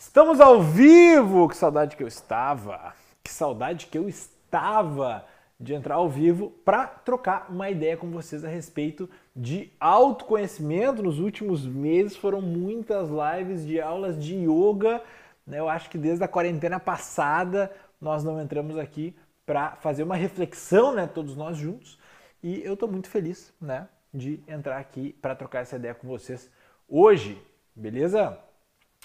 Estamos ao vivo! Que saudade que eu estava! Que saudade que eu estava de entrar ao vivo para trocar uma ideia com vocês a respeito de autoconhecimento. Nos últimos meses foram muitas lives de aulas de yoga. Né? Eu acho que desde a quarentena passada nós não entramos aqui para fazer uma reflexão, né, todos nós juntos. E eu estou muito feliz, né, de entrar aqui para trocar essa ideia com vocês hoje, beleza?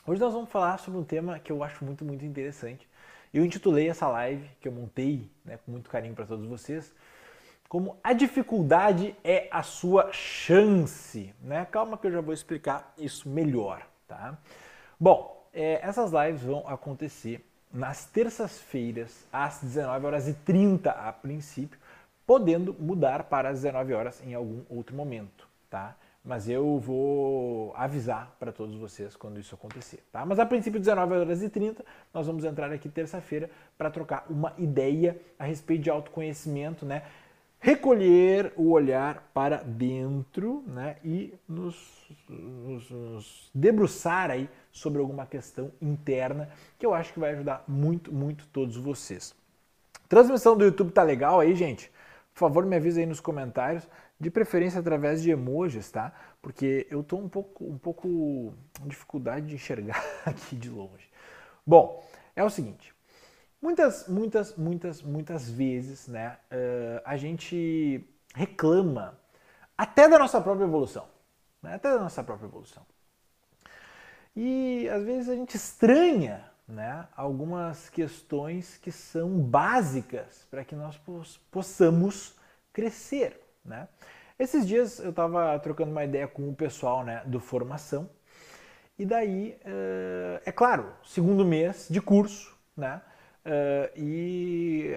Hoje nós vamos falar sobre um tema que eu acho muito, muito interessante. Eu intitulei essa live, que eu montei né, com muito carinho para todos vocês, como A dificuldade é a sua chance. Né? Calma que eu já vou explicar isso melhor. Tá? Bom, é, essas lives vão acontecer nas terças-feiras, às 19 horas e 30 a princípio, podendo mudar para as 19 horas em algum outro momento. Tá? Mas eu vou avisar para todos vocês quando isso acontecer, tá? Mas a princípio, 19 horas e 30, nós vamos entrar aqui terça-feira para trocar uma ideia a respeito de autoconhecimento, né? Recolher o olhar para dentro, né? E nos, nos, nos debruçar aí sobre alguma questão interna que eu acho que vai ajudar muito, muito todos vocês. Transmissão do YouTube tá legal aí, gente? Por favor, me avisa aí nos comentários de preferência através de emojis, tá? Porque eu estou um pouco, um pouco com dificuldade de enxergar aqui de longe. Bom, é o seguinte, muitas, muitas, muitas, muitas vezes, né, uh, a gente reclama até da nossa própria evolução, né? até da nossa própria evolução. E às vezes a gente estranha né, algumas questões que são básicas para que nós possamos crescer. Né? Esses dias eu estava trocando uma ideia com o pessoal né, do formação e daí, eh, é claro, segundo mês de curso, né? Eh, e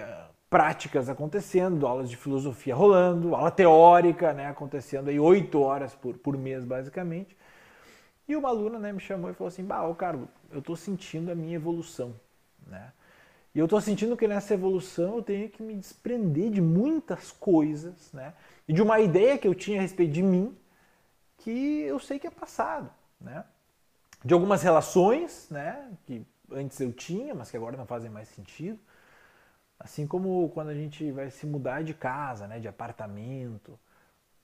práticas acontecendo, aulas de filosofia rolando, aula teórica né, acontecendo aí oito horas por, por mês basicamente. E uma aluna né, me chamou e falou assim, bah, ô Carlos, eu estou sentindo a minha evolução. Né? E eu estou sentindo que nessa evolução eu tenho que me desprender de muitas coisas, né? E de uma ideia que eu tinha a respeito de mim, que eu sei que é passado, né? De algumas relações, né? Que antes eu tinha, mas que agora não fazem mais sentido. Assim como quando a gente vai se mudar de casa, né? De apartamento,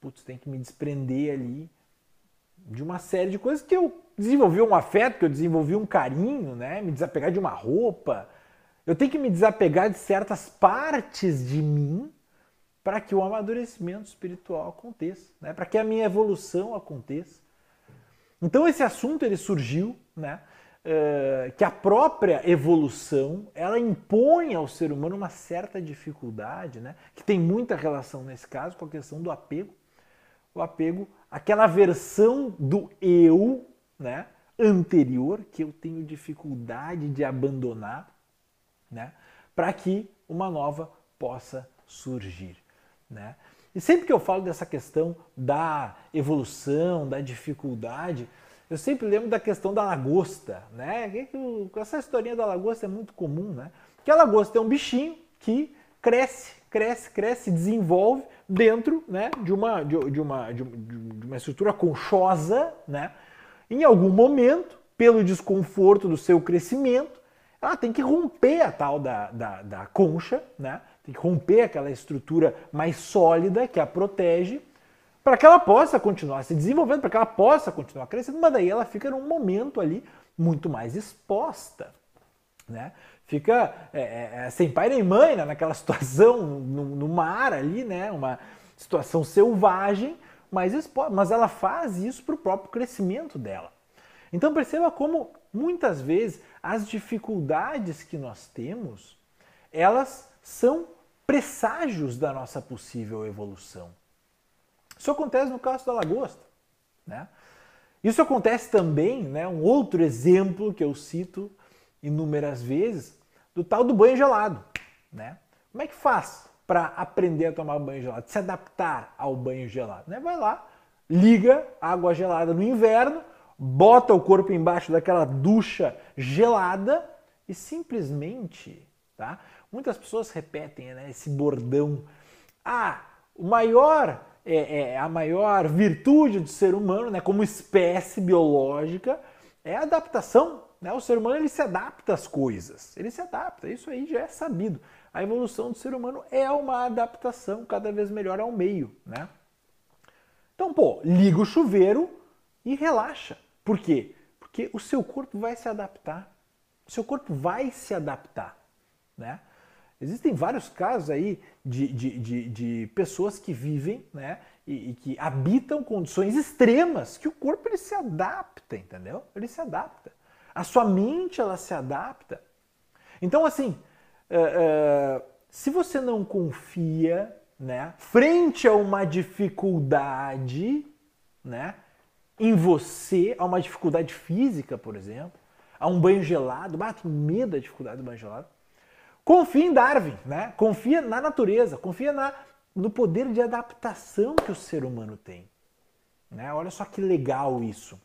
putz, tem que me desprender ali de uma série de coisas que eu desenvolvi um afeto, que eu desenvolvi um carinho, né? Me desapegar de uma roupa, eu tenho que me desapegar de certas partes de mim para que o amadurecimento espiritual aconteça, né? para que a minha evolução aconteça. Então esse assunto ele surgiu, né? Uh, que a própria evolução ela impõe ao ser humano uma certa dificuldade, né? que tem muita relação nesse caso com a questão do apego. O apego, aquela versão do eu né? anterior que eu tenho dificuldade de abandonar né? para que uma nova possa surgir. Né? E sempre que eu falo dessa questão da evolução, da dificuldade, eu sempre lembro da questão da lagosta. Né? Essa historinha da lagosta é muito comum. Né? Que a lagosta é um bichinho que cresce, cresce, cresce, desenvolve dentro né, de, uma, de, de, uma, de, uma estrutura conchosa. Né? Em algum momento, pelo desconforto do seu crescimento, ela tem que romper a tal da, da, da concha, né? tem que romper aquela estrutura mais sólida que a protege, para que ela possa continuar se desenvolvendo, para que ela possa continuar crescendo, mas daí ela fica num momento ali muito mais exposta. Né? Fica é, é, é sem pai nem mãe né? naquela situação no, no, mar ali, né? uma situação selvagem, mas, mas ela faz isso para o próprio crescimento dela. Então perceba como muitas vezes as dificuldades que nós temos, elas são presságios da nossa possível evolução. Isso acontece no caso da lagosta. Né? Isso acontece também, né, um outro exemplo que eu cito inúmeras vezes, do tal do banho gelado. Né? Como é que faz para aprender a tomar banho gelado, se adaptar ao banho gelado? Né? Vai lá, liga água gelada no inverno, bota o corpo embaixo daquela ducha gelada e simplesmente, tá? Muitas pessoas repetem né, esse bordão. Ah, o maior é, é, a maior virtude do ser humano, né, como espécie biológica, é a adaptação Né? O ser humano ele se adapta às coisas, ele se adapta, isso aí já é sabido. A evolução do ser humano é uma adaptação cada vez melhor ao meio. Né? Então, pô, liga o chuveiro e relaxa. Por quê? Porque o seu corpo vai se adaptar. O seu corpo vai se adaptar. Né? Existem vários casos aí de, de, de, de pessoas que vivem né, e, e, que habitam condições extremas que o corpo ele se adapta, entendeu? Ele se adapta. A sua mente ela se adapta. Então, assim, uh, uh, se você não confia né, frente a uma dificuldade né, em você, a uma dificuldade física, por exemplo, a um banho gelado, bate medo da dificuldade do banho gelado, confia em Darwin, né? confia na natureza, confia na, no poder de adaptação que o ser humano tem. Né? Olha só que legal isso.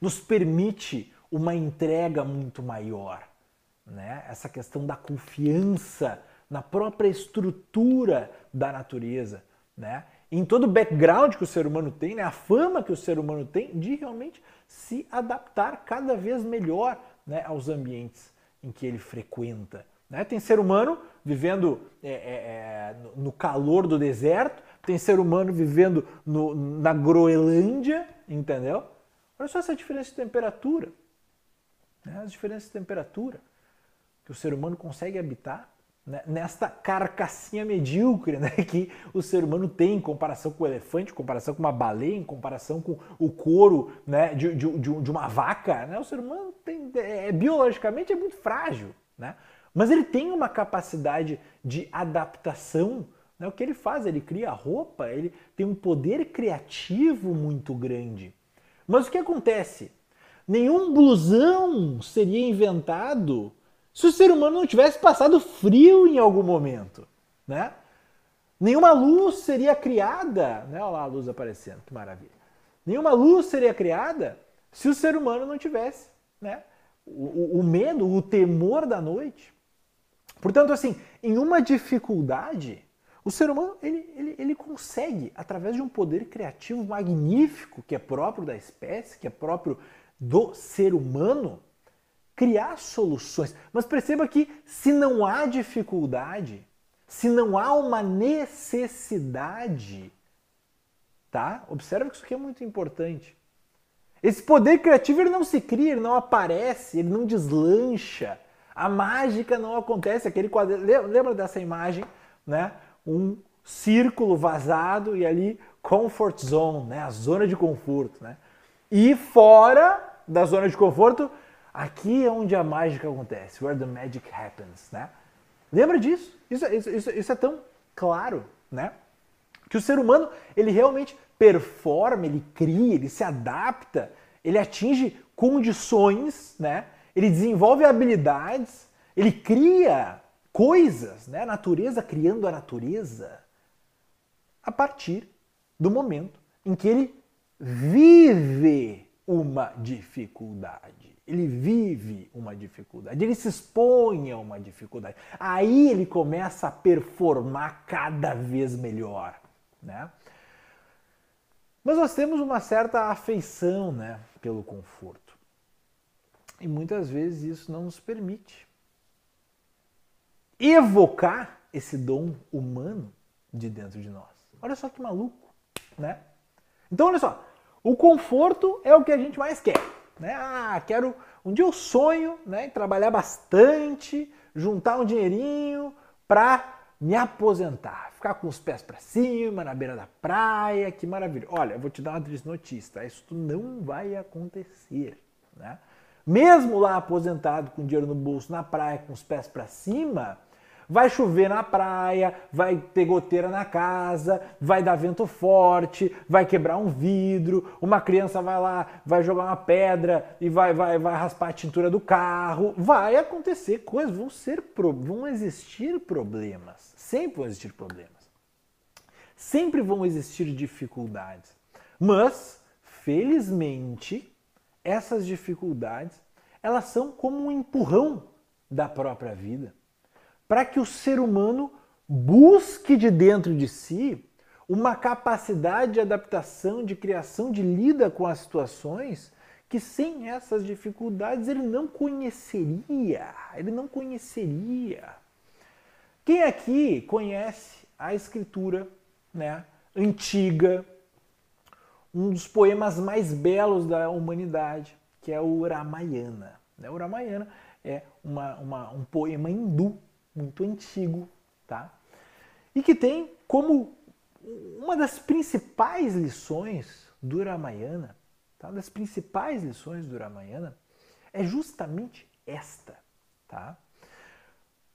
Nos permite uma entrega muito maior. Né? Essa questão da confiança na própria estrutura da natureza, né? Em todo o background que o ser humano tem, né? a fama que o ser humano tem de realmente se adaptar cada vez melhor né? aos ambientes em que ele frequenta. Né? Tem ser humano vivendo é, é, é no calor do deserto, tem ser humano vivendo no, na Groenlândia, entendeu? Olha só essa diferença de temperatura. Né? As diferenças de temperatura que o ser humano consegue habitar né? nesta carcassinha medíocre né? que o ser humano tem em comparação com o elefante, em comparação com uma baleia, em comparação com o couro né? de, de, de uma vaca. Né? O ser humano tem, é, biologicamente é muito frágil. Né? Mas ele tem uma capacidade de adaptação. Né? O que ele faz? Ele cria roupa, ele tem um poder criativo muito grande. Mas o que acontece? Nenhum blusão seria inventado se o ser humano não tivesse passado frio em algum momento. Né? Nenhuma luz seria criada. Né? Olha lá a luz aparecendo, que maravilha. Nenhuma luz seria criada se o ser humano não tivesse né? o, o, medo, o temor da noite. Portanto, assim, em uma dificuldade, o ser humano ele, ele, ele consegue, através de um poder criativo magnífico que é próprio da espécie, que é próprio do ser humano, criar soluções. Mas perceba que se não há dificuldade, se não há uma necessidade, tá? Observa que isso aqui é muito importante. Esse poder criativo ele não se cria, ele não aparece, ele não deslancha. A mágica não acontece. Aquele quadro, lembra dessa imagem, né? Um círculo vazado e ali comfort zone, né? A zona de conforto, né? E fora da zona de conforto, aqui é onde a mágica acontece, where the magic happens, né? Lembra disso? Isso, isso, isso, isso é tão claro, né? Que o ser humano, ele realmente performa, ele cria, ele se adapta, ele atinge condições, né? ele desenvolve habilidades, ele cria coisas, né? a natureza criando a natureza, a partir do momento em que ele vive uma dificuldade. Ele vive uma dificuldade, ele se expõe a uma dificuldade. Aí ele começa a performar cada vez melhor. Né? Mas nós temos uma certa afeição né, pelo conforto. E muitas vezes isso não nos permite evocar esse dom humano de dentro de nós. Olha só que maluco, né? Então, olha só, o conforto é o que a gente mais quer, né? Ah, quero um dia eu sonho, né, em trabalhar bastante, juntar um dinheirinho para me aposentar, ficar com os pés para cima, na beira da praia, que maravilha. Olha, eu vou te dar uma triste notícia, isso não vai acontecer, né? mesmo lá aposentado com dinheiro no bolso na praia com os pés para cima, vai chover na praia, vai ter goteira na casa, vai dar vento forte, vai quebrar um vidro, uma criança vai lá, vai jogar uma pedra e vai, vai, vai raspar a tintura do carro. Vai acontecer coisas, vão, ser, vão existir problemas. Sempre vão existir problemas. Sempre vão existir dificuldades. Mas, felizmente, essas dificuldades, elas são como um empurrão da própria vida, para que o ser humano busque de dentro de si uma capacidade de adaptação, de criação, de lida com as situações que sem essas dificuldades ele não conheceria, ele não conheceria. Quem aqui conhece a escritura, né, antiga, um dos poemas mais belos da humanidade, que é o Ramayana. Né? O Ramayana é uma, uma, um poema hindu muito antigo, tá? E que tem como uma das principais lições do Ramayana, tá? Uma das principais lições do Ramayana é justamente esta, tá?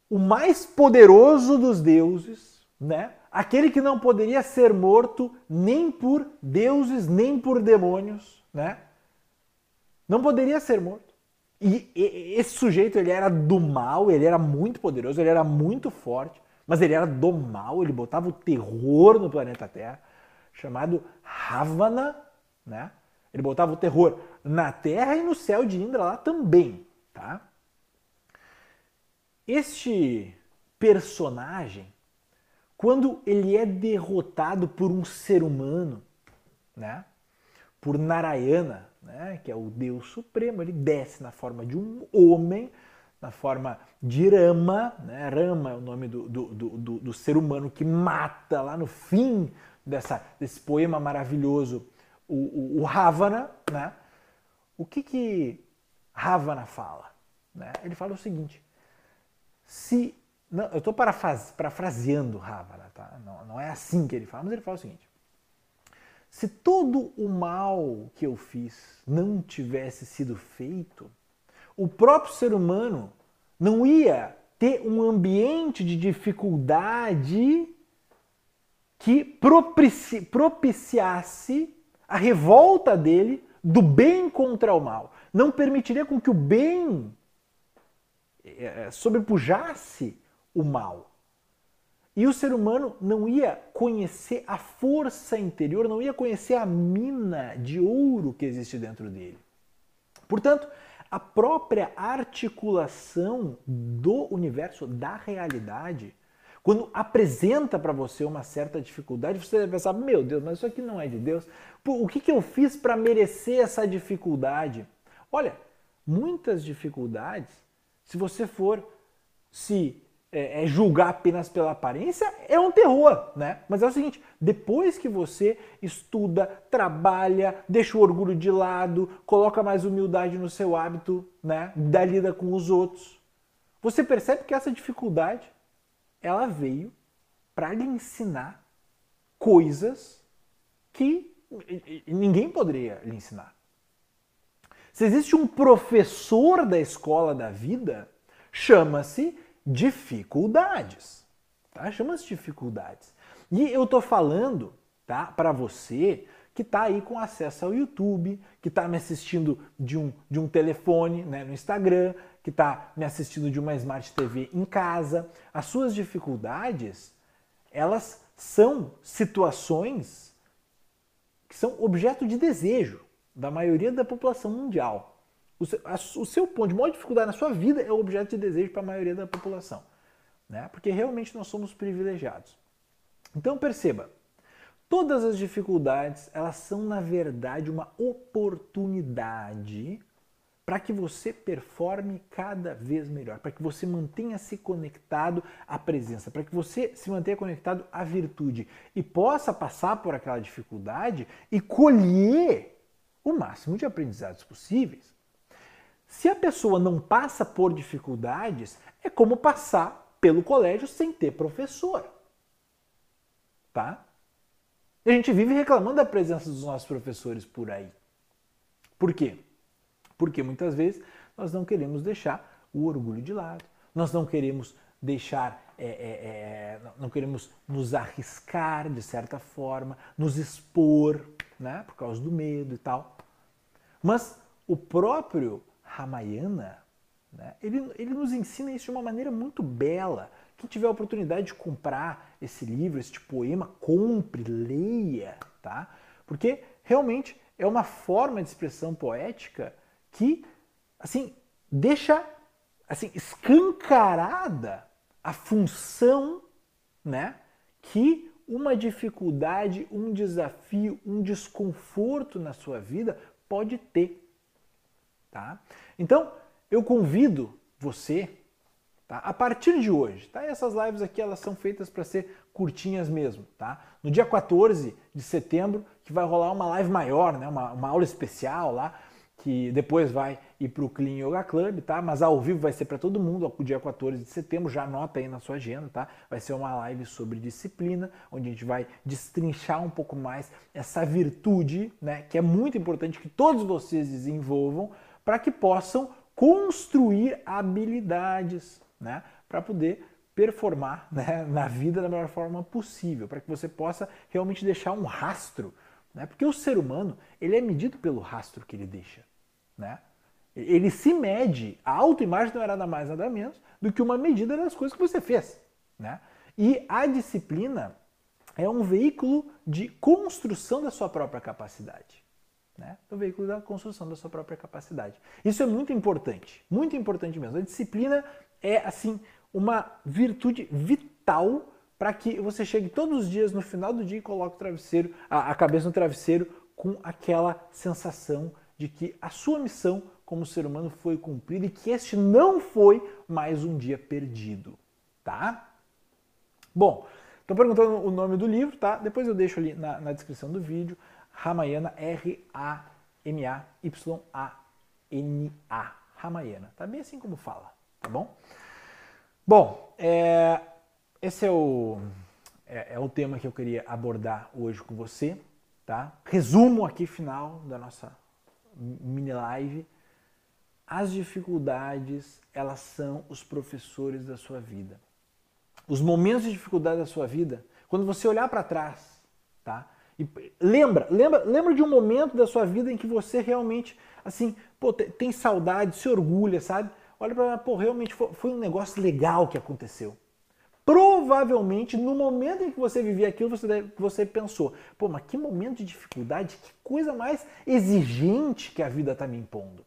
O mais poderoso dos deuses, né? Aquele que não poderia ser morto nem por deuses, nem por demônios, né? Não poderia ser morto. E esse sujeito, ele era do mal, ele era muito poderoso, ele era muito forte, mas ele era do mal, ele botava o terror no planeta Terra, chamado Ravana, né? Ele botava o terror na Terra e no céu de Indra lá também, tá? Este personagem, quando ele é derrotado por um ser humano, né? Por Narayana, né, que é o Deus Supremo, ele desce na forma de um homem, na forma de Rama, né? Rama é o nome do, do, do, do, ser humano que mata lá no fim dessa, desse poema maravilhoso, o, o, o Ravana. Né? O que, que Ravana fala? Né? Ele fala o seguinte: se. Não, eu estou parafraseando Ravana, tá? Não, não é assim que ele fala, mas ele fala o seguinte: se todo o mal que eu fiz não tivesse sido feito, o próprio ser humano não ia ter um ambiente de dificuldade que propici propiciasse a revolta dele do bem contra o mal. Não permitiria com que o bem é, sobrepujasse o mal. E o ser humano não ia conhecer a força interior, não ia conhecer a mina de ouro que existe dentro dele. Portanto, a própria articulação do universo, da realidade, quando apresenta para você uma certa dificuldade, você deve pensar: meu Deus, mas isso aqui não é de Deus. o que, que eu fiz para merecer essa dificuldade? Olha, muitas dificuldades, se você for se é, é, julgar apenas pela aparência é um terror, né? Mas é o seguinte: depois que você estuda, trabalha, deixa o orgulho de lado, coloca mais humildade no seu hábito, né? Da lida com os outros, você percebe que essa dificuldade ela veio para lhe ensinar coisas que ninguém poderia lhe ensinar. Se existe um professor da escola da vida, chama-se dificuldades. Tá? Chama-se dificuldades. E eu tô falando tá, para você que está aí com acesso ao YouTube, que está me assistindo de um, de um telefone né, no Instagram, que está me assistindo de uma Smart TV em casa. As suas dificuldades, elas são situações que são objeto de desejo da maioria da população mundial. O seu, a, o seu ponto de maior dificuldade na sua vida é o objeto de desejo para a maioria da população. Né? Porque realmente nós somos privilegiados. Então perceba, todas as dificuldades, elas são na verdade uma oportunidade para que você performe cada vez melhor, para que você mantenha-se conectado à presença, para que você se mantenha conectado à virtude e possa passar por aquela dificuldade e colher o máximo de aprendizados possíveis. Se a pessoa não passa por dificuldades, é como passar pelo colégio sem ter professor. Tá? E a gente vive reclamando da presença dos nossos professores por aí. Por quê? Porque muitas vezes nós não queremos deixar o orgulho de lado, nós não queremos deixar, é, é, é, não queremos nos arriscar de certa forma, nos expor, né, por causa do medo e tal. Mas o próprio Ramayana, né, ele, ele nos ensina isso de uma maneira muito bela. Quem tiver a oportunidade de comprar esse livro, este poema, compre, leia, tá? Porque realmente é uma forma de expressão poética que, assim, deixa assim escancarada a função, né, que uma dificuldade, um desafio, um desconforto na sua vida pode ter tá? Então, eu convido você, tá? A partir de hoje, tá? Essas lives aqui elas são feitas para ser curtinhas mesmo, tá? No dia 14 de setembro, que vai rolar uma live maior, né? Uma, uma aula especial lá, que depois vai ir para o Clean Yoga Club, tá? Mas ao vivo vai ser para todo mundo, o dia 14 de setembro, já anota aí na sua agenda, tá? Vai ser uma live sobre disciplina, onde a gente vai destrinchar um pouco mais essa virtude, né? Que é muito importante que todos vocês desenvolvam para que possam construir habilidades, né? Para poder performar né, na vida da melhor forma possível, para que você possa realmente deixar um rastro, né? Porque o ser humano ele é medido pelo rastro que ele deixa. Né? Ele se mede, a autoimagem não é nada mais nada menos do que uma medida das coisas que você fez. Né? E a disciplina é um veículo de construção da sua própria capacidade. Né? É o veículo da construção da sua própria capacidade. Isso é muito importante, muito importante mesmo. A disciplina é assim uma virtude vital para que você chegue todos os dias no final do dia e coloque o travesseiro, a, a cabeça no travesseiro com aquela sensação de que a sua missão como ser humano foi cumprida e que este não foi mais um dia perdido, tá? Bom, estou perguntando o nome do livro, tá? Depois eu deixo ali na, na descrição do vídeo. Ramayana, R-A-M-A-Y-A-N-A. Ramayana, tá bem assim como fala, tá bom? Bom, é, esse é o, é, é o tema que eu queria abordar hoje com você, tá? Resumo aqui final da nossa mini live, as dificuldades, elas são os professores da sua vida. Os momentos de dificuldade da sua vida, quando você olhar para trás, tá? E lembra, lembra, lembra de um momento da sua vida em que você realmente, assim, pô, tem saudade, se orgulha, sabe? Olha para, pô, realmente foi, foi um negócio legal que aconteceu. Provavelmente, no momento em que você vivia aquilo, você, você pensou: pô, mas que momento de dificuldade, que coisa mais exigente que a vida está me impondo.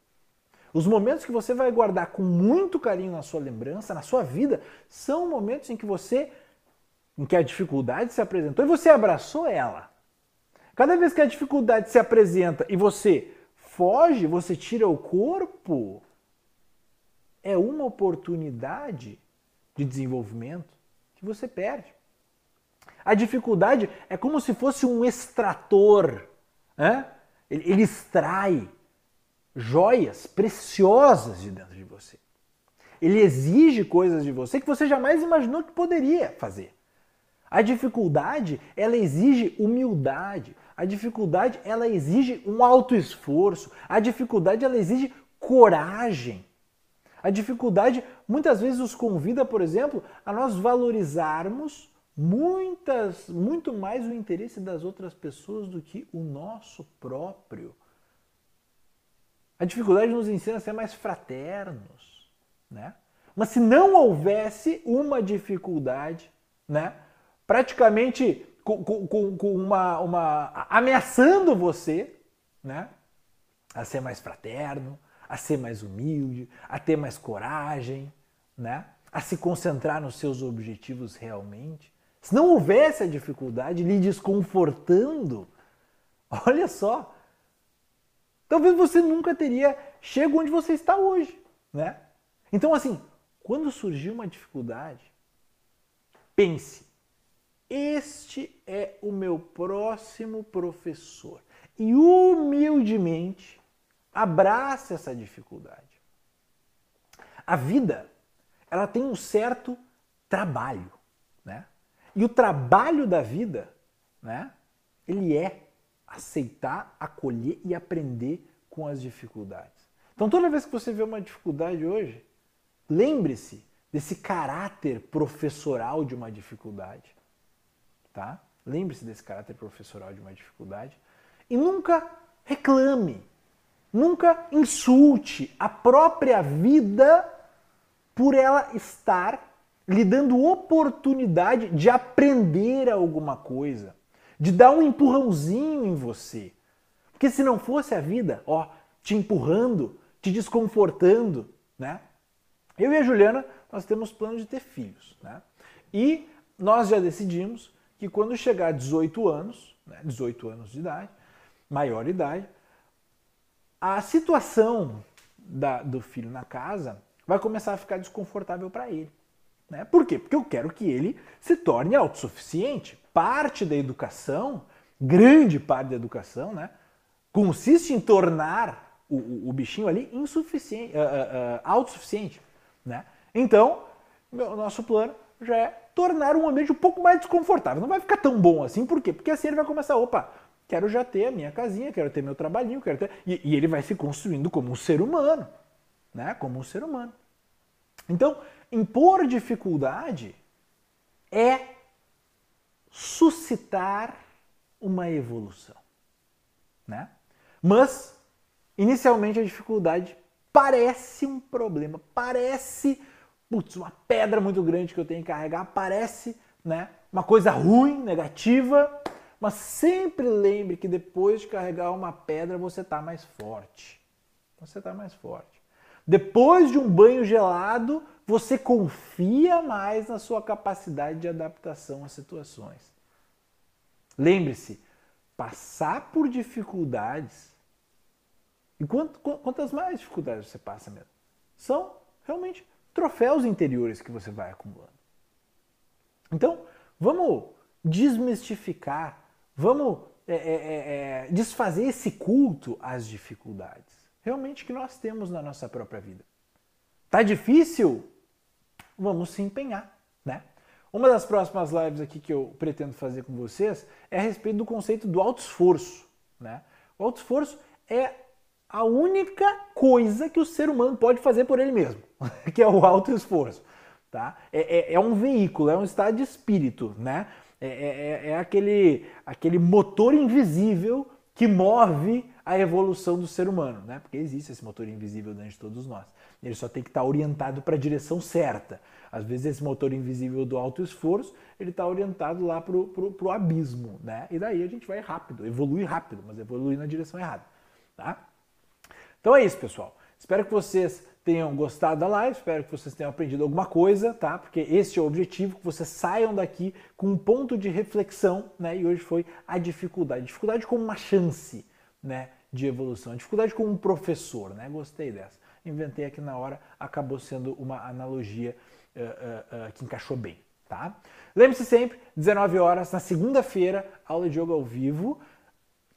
Os momentos que você vai guardar com muito carinho na sua lembrança, na sua vida, são momentos em que você, em que a dificuldade se apresentou e você abraçou ela. Cada vez que a dificuldade se apresenta e você foge, você tira o corpo, é uma oportunidade de desenvolvimento que você perde. A dificuldade é como se fosse um extrator. Né? Ele, extrai joias preciosas de dentro de você. Ele exige coisas de você que você jamais imaginou que poderia fazer. A dificuldade, ela exige humildade. A dificuldade, ela exige um alto esforço. A dificuldade, ela exige coragem. A dificuldade muitas vezes nos convida, por exemplo, a nós valorizarmos muitas, muito mais o interesse das outras pessoas do que o nosso próprio. A dificuldade nos ensina a ser mais fraternos, né? Mas se não houvesse uma dificuldade, né? Praticamente com, com, com uma, uma ameaçando você, né? A ser mais fraterno, a ser mais humilde, a ter mais coragem, né? a se concentrar nos seus objetivos realmente. Se não houvesse a dificuldade lhe desconfortando, olha só, talvez você nunca teria chegado onde você está hoje, né? Então assim, quando surgir uma dificuldade, pense, este é o meu próximo professor. E humildemente Abrace essa dificuldade. A vida, ela tem um certo trabalho, né? E o trabalho da vida, né? Ele é aceitar, acolher e aprender com as dificuldades. Então, toda vez que você vê uma dificuldade hoje, lembre-se desse caráter professoral de uma dificuldade, tá? Lembre-se desse caráter professoral de uma dificuldade e nunca reclame, Nunca insulte a própria vida por ela estar lhe dando oportunidade de aprender alguma coisa, de dar um empurrãozinho em você. Porque se não fosse a vida, ó, te empurrando, te desconfortando, né? Eu e a Juliana, nós temos plano de ter filhos, né? E nós já decidimos que quando chegar a 18 anos, né, 18 anos de idade, maior idade, a situação da, do filho na casa vai começar a ficar desconfortável para ele. Né? Por quê? Porque eu quero que ele se torne autossuficiente. Parte da educação, grande parte da educação, né, consiste em tornar o, o, bichinho ali insuficiente, uh, uh, uh, autossuficiente. Né? Então, o nosso plano já é tornar um ambiente um pouco mais desconfortável. Não vai ficar tão bom assim, por quê? Porque assim ele vai começar, opa, quero já ter a minha casinha, quero ter meu trabalhinho, quero ter. E, e ele vai se construindo como um ser humano, né? Como um ser humano. Então, impor dificuldade é suscitar uma evolução, né? Mas inicialmente a dificuldade parece um problema, parece putz, uma pedra muito grande que eu tenho que carregar, parece né, uma coisa ruim, negativa, mas sempre lembre que depois de carregar uma pedra você está mais forte. Você está mais forte. Depois de um banho gelado, você confia mais na sua capacidade de adaptação às situações. Lembre-se, passar por dificuldades, e quantas mais dificuldades você passa mesmo, são realmente troféus interiores que você vai acumulando. Então, vamos desmistificar, vamos é, é, é, é, desfazer esse culto às dificuldades, realmente que nós temos na nossa própria vida. Tá difícil? Vamos se empenhar, né? Uma das próximas lives aqui que eu pretendo fazer com vocês é a respeito do conceito do alto esforço, né? O alto esforço é a única coisa que o ser humano pode fazer por ele mesmo, que é o alto esforço. Tá? É, é, é um veículo, é um estado de espírito, né? É, é, é, é aquele, aquele motor invisível que move a evolução do ser humano, né? Porque existe esse motor invisível dentro de todos nós. Ele só tem que estar orientado para a direção certa. Às vezes esse motor invisível do alto esforço, ele está orientado lá para o abismo, né? E daí a gente vai rápido, evolui rápido, mas evolui na direção errada, tá? Então é isso, pessoal. Espero que vocês tenham gostado da live, espero que vocês tenham aprendido alguma coisa, tá? Porque esse é o objetivo, que vocês saiam daqui com um ponto de reflexão, né? E hoje foi a dificuldade. Dificuldade como uma chance, né? De evolução. Dificuldade como um professor, né? Gostei dessa. Inventei aqui na hora, acabou sendo uma analogia uh, uh, uh, que encaixou bem, tá? Lembre-se sempre, 19 horas, na segunda-feira, aula de yoga ao vivo.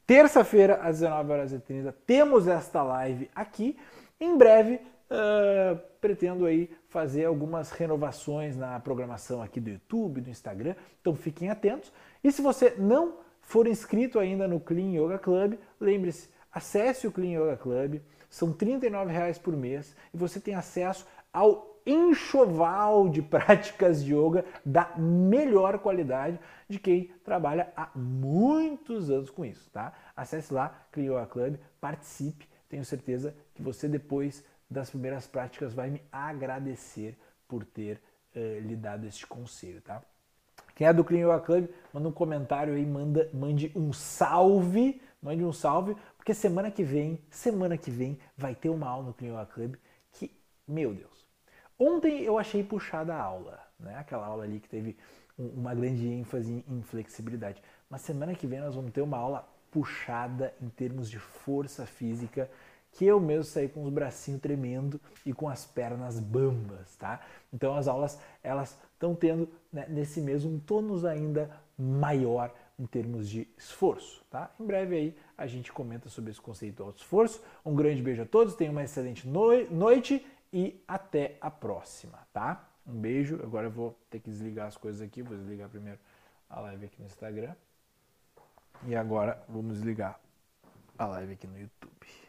Terça-feira, às 19 horas e 30 temos esta live aqui. Em breve, uh, pretendo aí fazer algumas renovações na programação aqui do YouTube, do Instagram, então fiquem atentos. E se você não for inscrito ainda no Clean Yoga Club, lembre-se, acesse o Clean Yoga Club, são R$ reais por mês e você tem acesso ao enxoval de práticas de yoga da melhor qualidade de quem trabalha há muitos anos com isso, tá? Acesse lá, Clioa Club, participe, tenho certeza que você depois das primeiras práticas vai me agradecer por ter uh, lhe dado este conselho, tá? Quem é do Clean Club, manda um comentário aí, manda, mande um salve, mande um salve, porque semana que vem, semana que vem, vai ter uma aula no Clean Club que, meu Deus, Ontem eu achei puxada a aula, né? aquela aula ali que teve uma grande ênfase em flexibilidade. Mas semana que vem nós vamos ter uma aula puxada em termos de força física, que eu mesmo saí com os bracinhos tremendo e com as pernas bambas, tá? Então as aulas elas estão tendo né, nesse mês um tônus ainda maior em termos de esforço, tá? Em breve aí a gente comenta sobre esse conceito do esforço. Um grande beijo a todos, tenham uma excelente noite e até a próxima, tá? Um beijo. Agora eu vou ter que desligar as coisas aqui. Vou desligar primeiro a live aqui no Instagram. E agora vamos desligar a live aqui no YouTube.